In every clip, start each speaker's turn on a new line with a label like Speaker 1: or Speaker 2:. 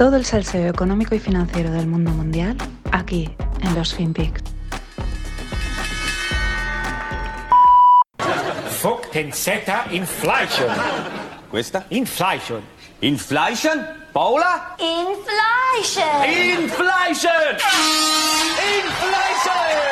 Speaker 1: Todo el salseo económico y financiero del mundo mundial aquí en los FinPix.
Speaker 2: Fuck pensetta inflation.
Speaker 3: Questa?
Speaker 2: Inflation.
Speaker 3: Inflation? Paola?
Speaker 4: Inflation!
Speaker 3: Inflation! Inflation!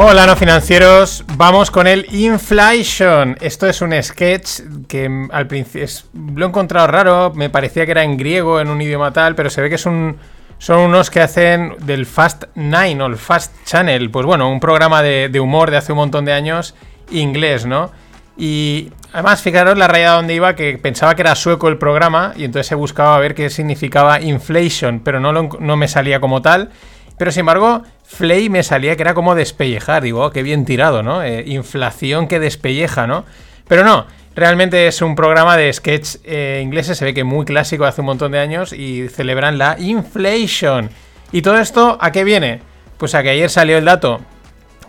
Speaker 5: Hola, no financieros. Vamos con el Inflation. Esto es un sketch que mm, al principio lo he encontrado raro. Me parecía que era en griego, en un idioma tal, pero se ve que es un, son unos que hacen del Fast Nine o el Fast Channel. Pues bueno, un programa de, humor de hace un montón de años, inglés, ¿no? Y además, fijaros la rayada donde iba, que pensaba que era sueco el programa y entonces he buscado a ver qué significaba inflation, pero no me salía como tal. Pero sin embargo, Flay me salía que era como despellejar. Digo, oh, qué bien tirado, ¿no? Eh, inflación que despelleja, ¿no? Pero no, realmente es un programa de sketch eh, ingleses, se ve que muy clásico hace un montón de años y celebran la inflation. ¿Y todo esto a qué viene? Pues a que ayer salió el dato,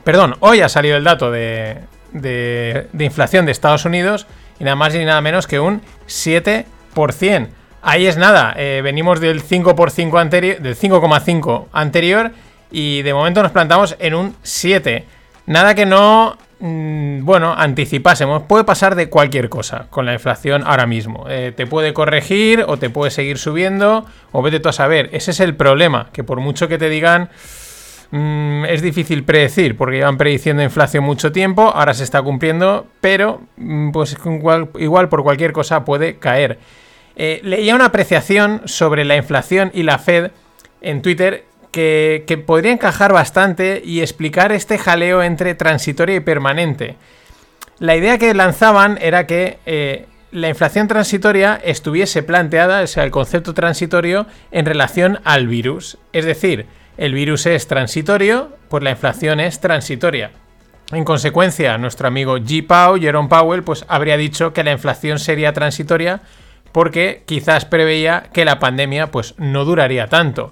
Speaker 5: perdón, hoy ha salido el dato de, de- de inflación de Estados Unidos y nada más ni nada menos que un 7%. Ahí es nada, eh, venimos del 5%, anterior, del 5,5 anterior y de momento nos plantamos en un 7. Nada que no, mm, bueno, anticipásemos. Puede pasar de cualquier cosa con la inflación ahora mismo. Eh, te puede corregir o te puede seguir subiendo o vete tú a saber. Ese es el problema, que por mucho que te digan Mm, es difícil predecir porque llevan prediciendo inflación mucho tiempo, ahora se está cumpliendo, pero mm, pues igual, por cualquier cosa puede caer. Eh, leía una apreciación sobre la inflación y la Fed en Twitter que, podría encajar bastante y explicar este jaleo entre transitoria y permanente. La idea que lanzaban era que eh, la inflación transitoria estuviese planteada, o sea, el concepto transitorio, en relación al virus. Es decir, el virus es transitorio, pues la inflación es transitoria. En consecuencia, nuestro amigo G. Powell, Jerome Powell, pues habría dicho que la inflación sería transitoria porque quizás preveía que la pandemia pues no duraría tanto.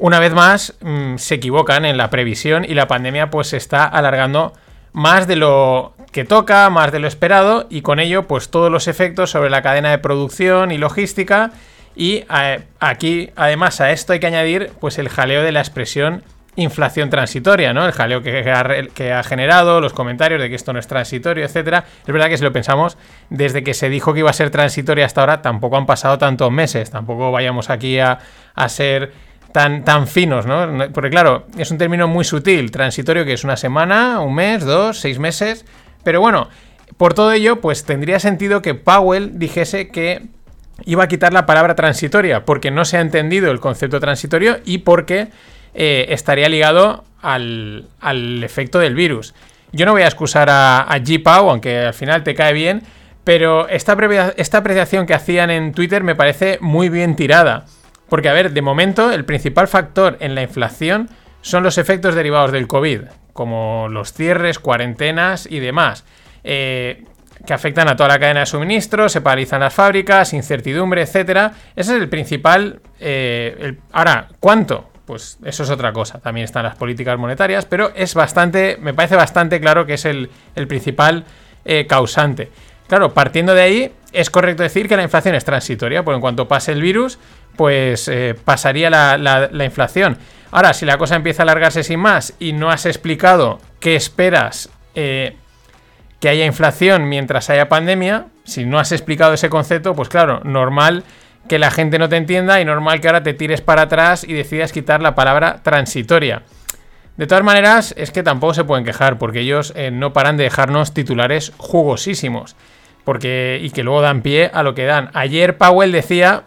Speaker 5: Una vez más, mm, se equivocan en la previsión y la pandemia pues se está alargando más de lo que toca, más de lo esperado y con ello pues todos los efectos sobre la cadena de producción y logística y aquí además a esto hay que añadir pues el jaleo de la expresión inflación transitoria, ¿no? El jaleo que, ha, que ha generado, los comentarios de que esto no es transitorio, etcétera. Es verdad que si lo pensamos, desde que se dijo que iba a ser transitoria hasta ahora, tampoco han pasado tantos meses, tampoco vayamos aquí a, a ser tan, tan finos, ¿no? Porque claro, es un término muy sutil, transitorio que es una semana, un mes, dos, seis meses, pero bueno, por todo ello, pues tendría sentido que Powell dijese que iba a quitar la palabra transitoria, porque no se ha entendido el concepto transitorio y porque eh, estaría ligado al, al efecto del virus. Yo no voy a excusar a, a G. Aunque al final te cae bien, pero esta, esta apreciación que hacían en Twitter me parece muy bien tirada. Porque, a ver, de momento el principal factor en la inflación son los efectos derivados del COVID, como los cierres, cuarentenas y demás. Eh, que afectan a toda la cadena de suministro, se paralizan las fábricas, incertidumbre, etcétera. Ese es el principal. eh, ahora, ¿cuánto? Pues eso es otra cosa. También están las políticas monetarias, pero es bastante, me parece bastante claro que es el, el principal eh, causante. Claro, partiendo de ahí, es correcto decir que la inflación es transitoria, porque en cuanto pase el virus, pues eh, pasaría la, la- la inflación. Ahora, si la cosa empieza a alargarse sin más y no has explicado qué esperas eh, que haya inflación mientras haya pandemia, si no has explicado ese concepto, pues claro, normal que la gente no te entienda y normal que ahora te tires para atrás y decidas quitar la palabra transitoria. De todas maneras, es que tampoco se pueden quejar, porque ellos eh, no paran de dejarnos titulares jugosísimos. Porque, y que luego dan pie a lo que dan. Ayer Powell decía,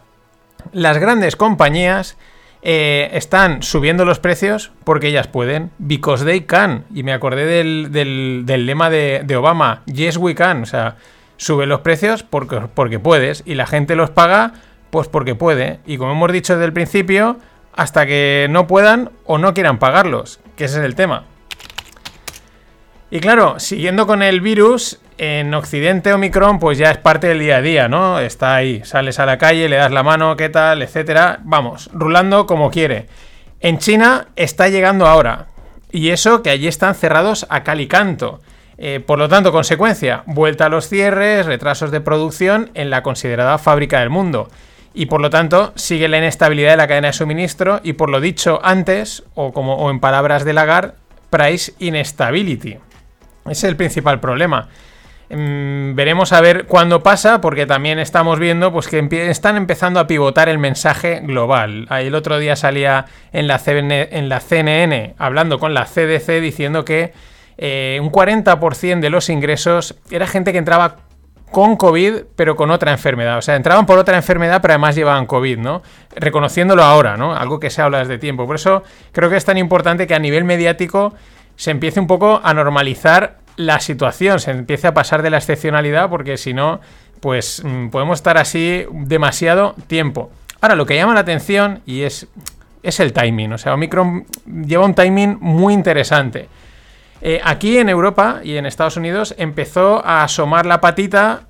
Speaker 5: las grandes compañías eh, están subiendo los precios porque ellas pueden, because they can. Y me acordé del, del- lema de, de Obama, yes we can. O sea, sube los precios porque, porque puedes y la gente los paga pues porque puede. Y como hemos dicho desde el principio, hasta que no puedan o no quieran pagarlos, que ese es el tema. Y claro, siguiendo con el virus, en Occidente Omicron pues ya es parte del día a día, ¿no? Está ahí, sales a la calle, le das la mano, qué tal, etcétera. Vamos, rulando como quiere. En China está llegando ahora. Y eso que allí están cerrados a cal y canto. Eh, por lo tanto, consecuencia, vuelta a los cierres, retrasos de producción en la considerada fábrica del mundo. Y por lo tanto, sigue la inestabilidad de la cadena de suministro y por lo dicho antes, o como o en palabras de Lagarde, price instability. Ese es el principal problema. Mm, veremos a ver cuándo pasa, porque también estamos viendo pues, que están empezando a pivotar el mensaje global. Ahí el otro día salía en la, en la CNN hablando con la CDC diciendo que eh, un 40% de los ingresos era gente que entraba con COVID, pero con otra enfermedad. O sea, entraban por otra enfermedad, pero además llevaban COVID, ¿no? Reconociéndolo ahora, ¿no? Algo que se habla desde tiempo. Por eso creo que es tan importante que a nivel mediático se empiece un poco a normalizar la situación, se empiece a pasar de la excepcionalidad, porque si no, pues mm, podemos estar así demasiado tiempo. Ahora, lo que llama la atención y es, es el timing. O sea, Omicron lleva un timing muy interesante. Eh, aquí en Europa y en Estados Unidos empezó a asomar la patita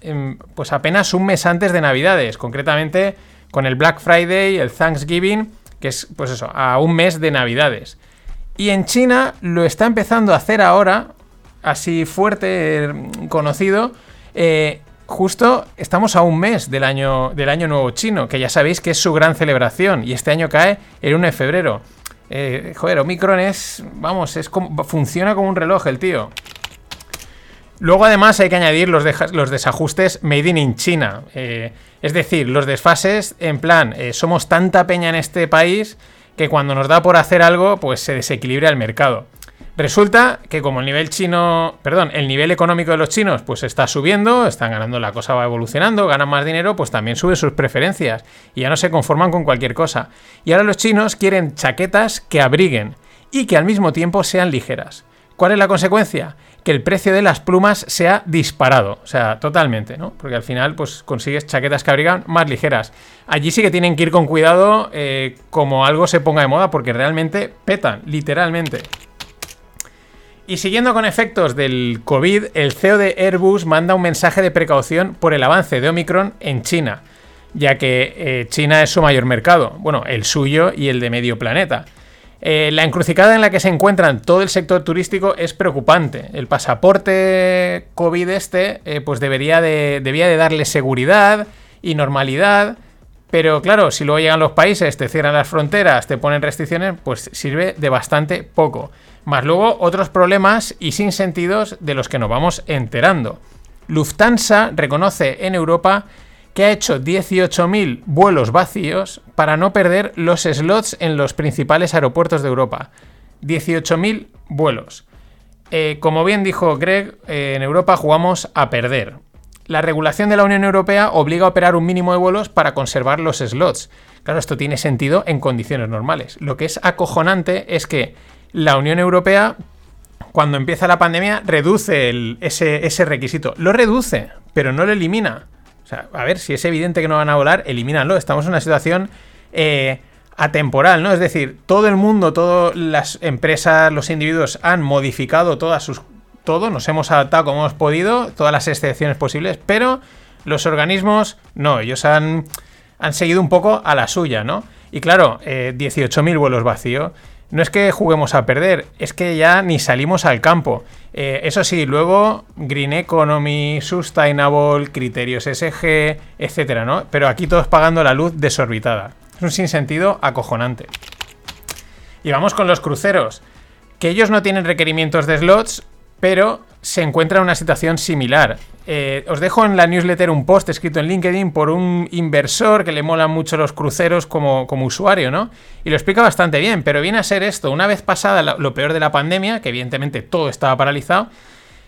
Speaker 5: pues apenas un mes antes de Navidades, concretamente con el Black Friday, el Thanksgiving, que es pues eso, a un mes de Navidades. Y en China lo está empezando a hacer ahora, así fuerte, conocido, eh, justo estamos a un mes del año, del año nuevo chino, que ya sabéis que es su gran celebración, y este año cae el 1 de febrero. Eh, joder, Omicron es, vamos, es como, funciona como un reloj el tío. Luego además hay que añadir los, desajustes made in China. Eh, es decir, los desfases en plan, somos tanta peña en este país que cuando nos da por hacer algo, pues se desequilibra el mercado. Resulta que como el nivel chino, perdón, el nivel económico de los chinos pues está subiendo, están ganando, la cosa va evolucionando, ganan más dinero, pues también sube sus preferencias y ya no se conforman con cualquier cosa. Y ahora los chinos quieren chaquetas que abriguen y que al mismo tiempo sean ligeras. ¿Cuál es la consecuencia? Que el precio de las plumas se ha disparado, o sea, totalmente, ¿no? Porque al final, pues consigues chaquetas que abrigan más ligeras. Allí sí que tienen que ir con cuidado eh, como algo se ponga de moda, porque realmente petan, literalmente. Y siguiendo con efectos del COVID, el CEO de Airbus manda un mensaje de precaución por el avance de Omicron en China, ya que eh, China es su mayor mercado, bueno, el suyo y el de medio planeta. Eh, la encrucijada en la que se encuentran todo el sector turístico es preocupante. El pasaporte COVID este, eh, pues debería de, darle seguridad y normalidad, pero claro, si luego llegan los países, te cierran las fronteras, te ponen restricciones, pues sirve de bastante poco. Más luego otros problemas y sin sentidos de los que nos vamos enterando. Lufthansa reconoce en Europa que ha hecho 18.000 vuelos vacíos para no perder los slots en los principales aeropuertos de Europa. 18.000 vuelos. Eh, como bien dijo Greg, eh, en Europa jugamos a perder. La regulación de la Unión Europea obliga a operar un mínimo de vuelos para conservar los slots. Claro, esto tiene sentido en condiciones normales. Lo que es acojonante es que la Unión Europea, cuando empieza la pandemia, reduce ese, requisito. Lo reduce, pero no lo elimina. O sea, a ver, si es evidente que no van a volar, elimínalo. Estamos en una situación eh, atemporal, ¿no? Es decir, todo el mundo, todas las empresas, los individuos han modificado todas sus. Todo, nos hemos adaptado como hemos podido, todas las excepciones posibles, pero los organismos no, ellos han, seguido un poco a la suya, ¿no? Y claro, 18.000 eh, vuelos vacíos no es que juguemos a perder, es que ya ni salimos al campo. Eh, eso sí, luego Green Economy, Sustainable, criterios SG, etcétera, ¿no? Pero aquí todos pagando la luz desorbitada. Es un sinsentido acojonante. Y vamos con los cruceros. Que ellos no tienen requerimientos de slots, pero se encuentra en una situación similar. Eh, os dejo en la newsletter un post escrito en LinkedIn por un inversor que le molan mucho los cruceros como, como usuario, ¿no? Y lo explica bastante bien, pero viene a ser esto, una vez pasada lo peor de la pandemia, que evidentemente todo estaba paralizado,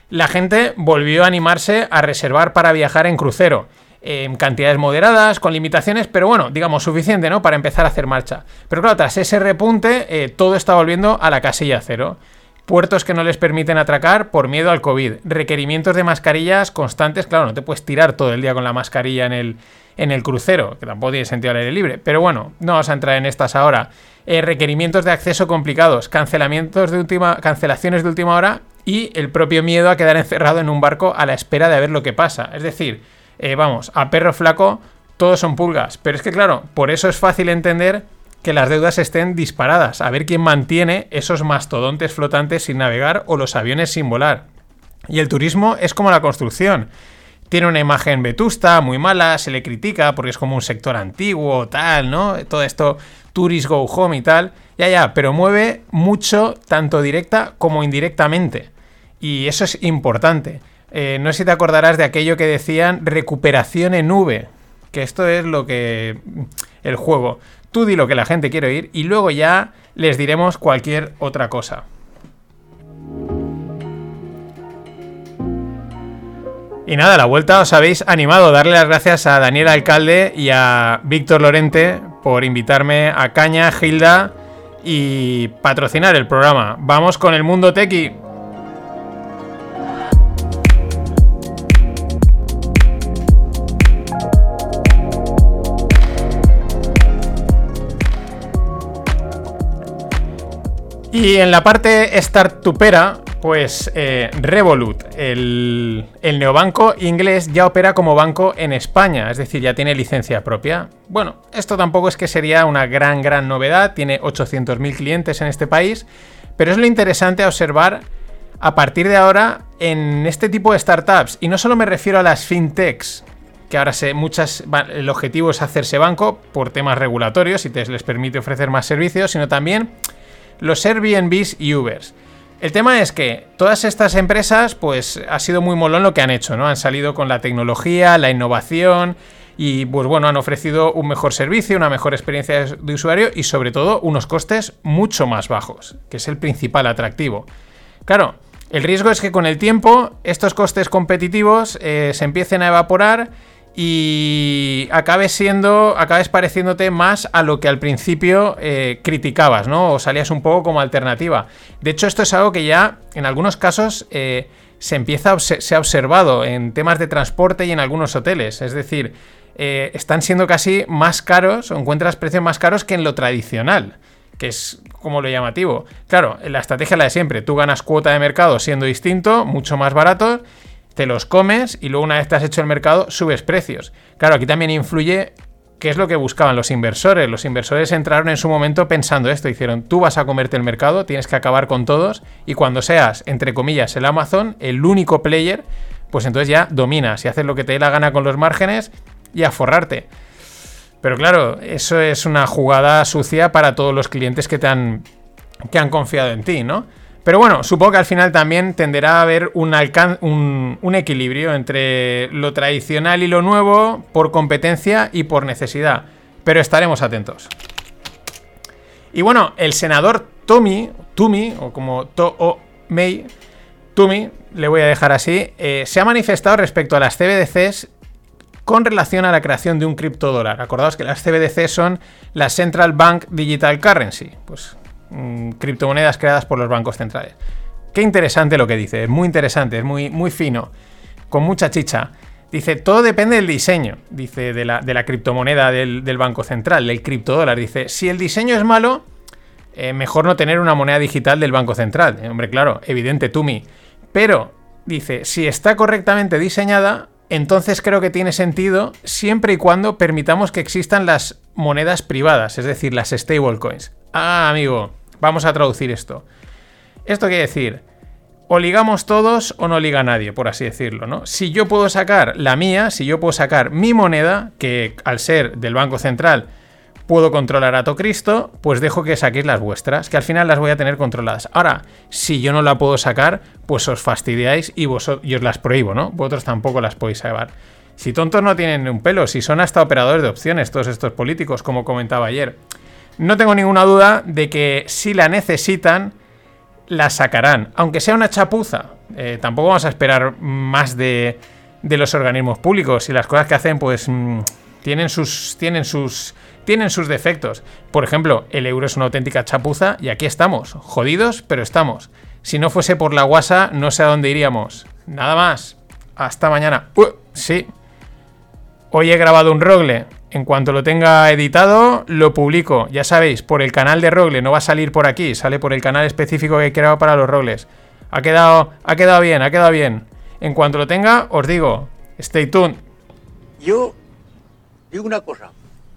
Speaker 5: la gente volvió a animarse a reservar para viajar en crucero. En cantidades moderadas, con limitaciones, pero bueno, digamos, suficiente, ¿no? Para empezar a hacer marcha. Pero claro, tras ese repunte, eh, todo está volviendo a la casilla cero puertos que no les permiten atracar por miedo al COVID, requerimientos de mascarillas constantes, claro, no te puedes tirar todo el día con la mascarilla en el, en el crucero, que tampoco tiene sentido al aire libre, pero bueno, no vamos a entrar en estas ahora. Eh, requerimientos de acceso complicados, cancelamientos de última, cancelaciones de última hora y el propio miedo a quedar encerrado en un barco a la espera de ver lo que pasa. Es decir, eh, vamos, a perro flaco todos son pulgas. Pero es que claro, por eso es fácil entender que las deudas estén disparadas, a ver quién mantiene esos mastodontes flotantes sin navegar o los aviones sin volar. Y el turismo es como la construcción. Tiene una imagen vetusta, muy mala, se le critica porque es como un sector antiguo, tal, ¿no? Todo esto, tourist go home y tal. Ya, ya, pero mueve mucho, tanto directa como indirectamente. Y eso es importante. Eh, no sé si te acordarás de aquello que decían recuperación en nube. Que esto es lo que. el juego. Tú di lo que la gente quiere oír y luego ya les diremos cualquier otra cosa. Y nada, la vuelta os habéis animado. Darle las gracias a Daniel Alcalde y a Víctor Lorente por invitarme a Caña, Gilda y patrocinar el programa. Vamos con el mundo tequi. Y en la parte startupera, pues eh, Revolut, el, neobanco inglés, ya opera como banco en España, es decir, ya tiene licencia propia. Bueno, esto tampoco es que sería una gran, gran novedad, tiene 800.000 clientes en este país, pero es lo interesante a observar a partir de ahora en este tipo de startups, y no solo me refiero a las fintechs, que ahora se, muchas, el objetivo es hacerse banco por temas regulatorios y les permite ofrecer más servicios, sino también los Airbnbs y Ubers. El tema es que todas estas empresas, pues ha sido muy molón lo que han hecho, ¿no? Han salido con la tecnología, la innovación y, pues bueno, han ofrecido un mejor servicio, una mejor experiencia de usuario y sobre todo unos costes mucho más bajos, que es el principal atractivo. Claro, el riesgo es que con el tiempo estos costes competitivos eh, se empiecen a evaporar y acabes siendo, acabes pareciéndote más a lo que al principio eh, criticabas, ¿no? O salías un poco como alternativa. De hecho, esto es algo que ya en algunos casos eh, se empieza, se ha observado en temas de transporte y en algunos hoteles. Es decir, eh, están siendo casi más caros o encuentras precios más caros que en lo tradicional. Que es como lo llamativo. Claro, la estrategia es la de siempre. Tú ganas cuota de mercado siendo distinto, mucho más barato te los comes y luego una vez te has hecho el mercado subes precios. Claro, aquí también influye qué es lo que buscaban los inversores. Los inversores entraron en su momento pensando esto, hicieron, tú vas a comerte el mercado, tienes que acabar con todos y cuando seas, entre comillas, el Amazon, el único player, pues entonces ya dominas y haces lo que te dé la gana con los márgenes y a forrarte. Pero claro, eso es una jugada sucia para todos los clientes que te han, que han confiado en ti, ¿no? Pero bueno, supongo que al final también tenderá a haber un, equilibrio entre lo tradicional y lo nuevo por competencia y por necesidad. Pero estaremos atentos. Y bueno, el senador Tommy, Tumi, o como To Mei, Tumi, le voy a dejar así, eh, se ha manifestado respecto a las CBDCs con relación a la creación de un criptodólar. Acordaos que las CBDC son la Central Bank Digital Currency. Pues Mm, criptomonedas creadas por los bancos centrales. Qué interesante lo que dice, es muy interesante, es muy, muy fino, con mucha chicha. Dice, todo depende del diseño, dice, de la, de la criptomoneda del, Banco Central, del criptodólar. Dice, si el diseño es malo, eh, mejor no tener una moneda digital del Banco Central. Eh, hombre, claro, evidente, Tumi. Pero, dice, si está correctamente diseñada, entonces creo que tiene sentido siempre y cuando permitamos que existan las monedas privadas, es decir, las stablecoins. Ah, amigo, vamos a traducir esto. Esto quiere decir, o ligamos todos o no liga nadie, por así decirlo, ¿no? Si yo puedo sacar la mía, si yo puedo sacar mi moneda, que al ser del Banco Central puedo controlar a todo Cristo, pues dejo que saquéis las vuestras, que al final las voy a tener controladas. Ahora, si yo no la puedo sacar, pues os fastidiáis y, vosotros, y os las prohíbo, ¿no? Vosotros tampoco las podéis sacar. Si tontos no tienen un pelo, si son hasta operadores de opciones todos estos políticos, como comentaba ayer. No tengo ninguna duda de que si la necesitan, la sacarán. Aunque sea una chapuza. Eh, tampoco vamos a esperar más de, los organismos públicos. Y las cosas que hacen, pues, mm, tienen, sus, tienen, sus, tienen sus defectos. Por ejemplo, el euro es una auténtica chapuza y aquí estamos. Jodidos, pero estamos. Si no fuese por la guasa, no sé a dónde iríamos. Nada más. Hasta mañana. Uh, sí. Hoy he grabado un rogle. En cuanto lo tenga editado, lo publico. Ya sabéis, por el canal de Rogle, no va a salir por aquí, sale por el canal específico que he creado para los Rogles. Ha quedado, ha quedado bien, ha quedado bien. En cuanto lo tenga, os digo, stay tuned.
Speaker 6: Yo digo una cosa,